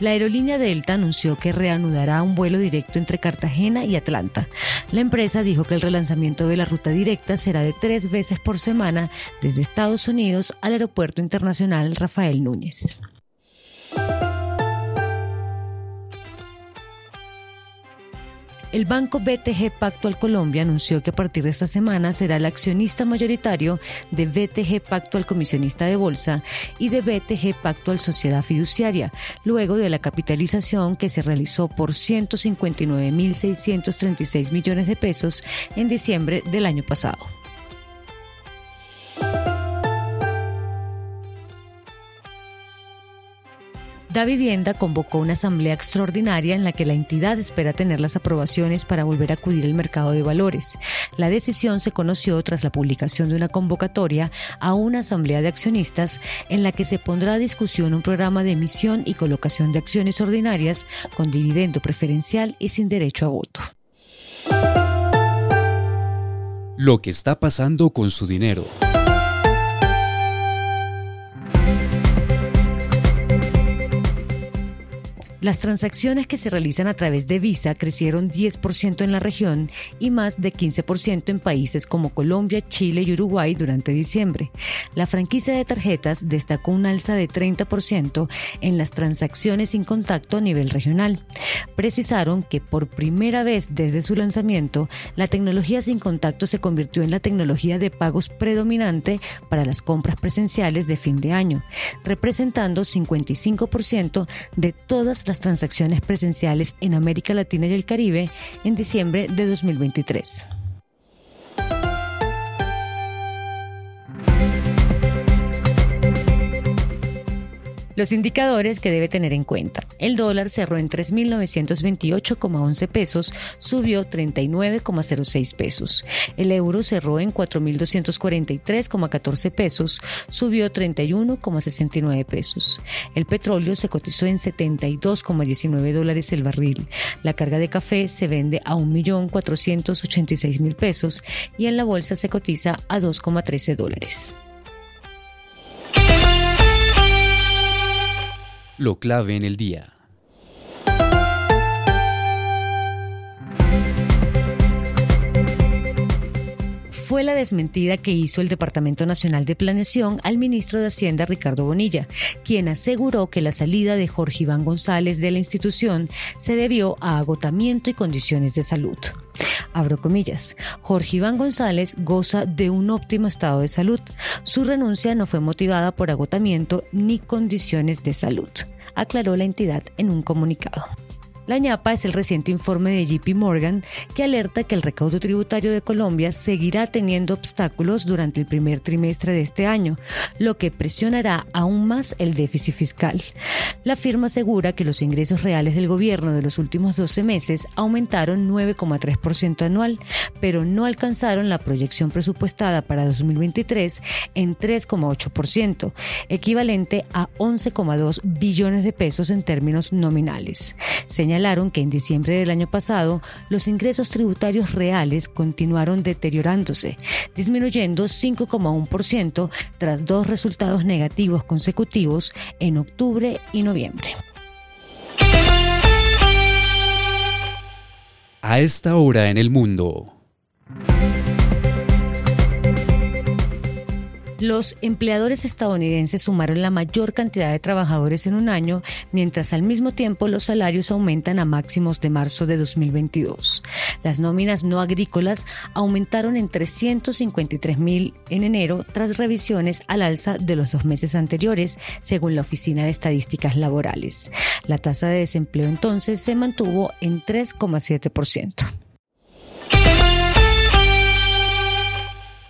La aerolínea Delta anunció que reanudará un vuelo directo entre Cartagena y Atlanta. La empresa dijo que el relanzamiento de la ruta directa será de tres veces por semana desde Estados Unidos al Aeropuerto Internacional Rafael Núñez. El banco BTG Pactual Colombia anunció que a partir de esta semana será el accionista mayoritario de BTG Pactual Comisionista de Bolsa y de BTG Pactual Sociedad Fiduciaria, luego de la capitalización que se realizó por 159.636 millones de pesos en diciembre del año pasado. Da Vivienda convocó una asamblea extraordinaria en la que la entidad espera tener las aprobaciones para volver a acudir al mercado de valores. La decisión se conoció tras la publicación de una convocatoria a una asamblea de accionistas en la que se pondrá a discusión un programa de emisión y colocación de acciones ordinarias con dividendo preferencial y sin derecho a voto. Lo que está pasando con su dinero. Las transacciones que se realizan a través de Visa crecieron 10% en la región y más de 15% en países como Colombia, Chile y Uruguay durante diciembre. La franquicia de tarjetas destacó un alza de 30% en las transacciones sin contacto a nivel regional. Precisaron que por primera vez desde su lanzamiento, la tecnología sin contacto se convirtió en la tecnología de pagos predominante para las compras presenciales de fin de año, representando 55% de todas las transacciones presenciales en América Latina y el Caribe en diciembre de 2023. Los indicadores que debe tener en cuenta. El dólar cerró en 3.928,11 pesos, subió 39,06 pesos. El euro cerró en 4.243,14 pesos, subió 31,69 pesos. El petróleo se cotizó en 72,19 dólares el barril. La carga de café se vende a 1.486.000 pesos y en la bolsa se cotiza a 2,13 dólares. Lo clave en el día. Fue la desmentida que hizo el Departamento Nacional de Planeación al ministro de Hacienda Ricardo Bonilla, quien aseguró que la salida de Jorge Iván González de la institución se debió a agotamiento y condiciones de salud. Abro comillas, Jorge Iván González goza de un óptimo estado de salud. Su renuncia no fue motivada por agotamiento ni condiciones de salud, aclaró la entidad en un comunicado. La ñapa es el reciente informe de JP Morgan que alerta que el recaudo tributario de Colombia seguirá teniendo obstáculos durante el primer trimestre de este año, lo que presionará aún más el déficit fiscal. La firma asegura que los ingresos reales del gobierno de los últimos 12 meses aumentaron 9,3% anual, pero no alcanzaron la proyección presupuestada para 2023 en 3,8%, equivalente a 11,2 billones de pesos en términos nominales señalaron que en diciembre del año pasado los ingresos tributarios reales continuaron deteriorándose, disminuyendo 5,1% tras dos resultados negativos consecutivos en octubre y noviembre. A esta hora en el mundo. Los empleadores estadounidenses sumaron la mayor cantidad de trabajadores en un año, mientras al mismo tiempo los salarios aumentan a máximos de marzo de 2022. Las nóminas no agrícolas aumentaron en 353 mil en enero tras revisiones al alza de los dos meses anteriores, según la Oficina de Estadísticas Laborales. La tasa de desempleo entonces se mantuvo en 3,7%.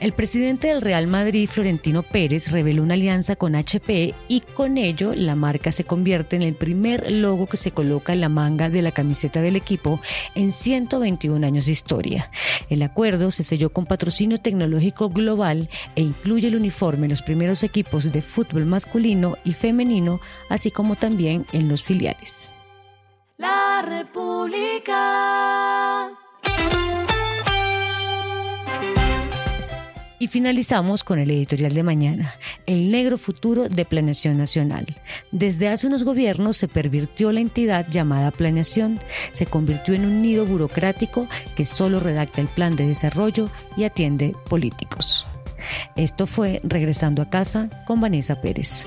El presidente del Real Madrid, Florentino Pérez, reveló una alianza con HP y con ello la marca se convierte en el primer logo que se coloca en la manga de la camiseta del equipo en 121 años de historia. El acuerdo se selló con patrocinio tecnológico global e incluye el uniforme en los primeros equipos de fútbol masculino y femenino, así como también en los filiales. La República. Y finalizamos con el editorial de mañana, El negro futuro de Planeación Nacional. Desde hace unos gobiernos se pervirtió la entidad llamada Planeación, se convirtió en un nido burocrático que solo redacta el plan de desarrollo y atiende políticos. Esto fue Regresando a casa con Vanessa Pérez.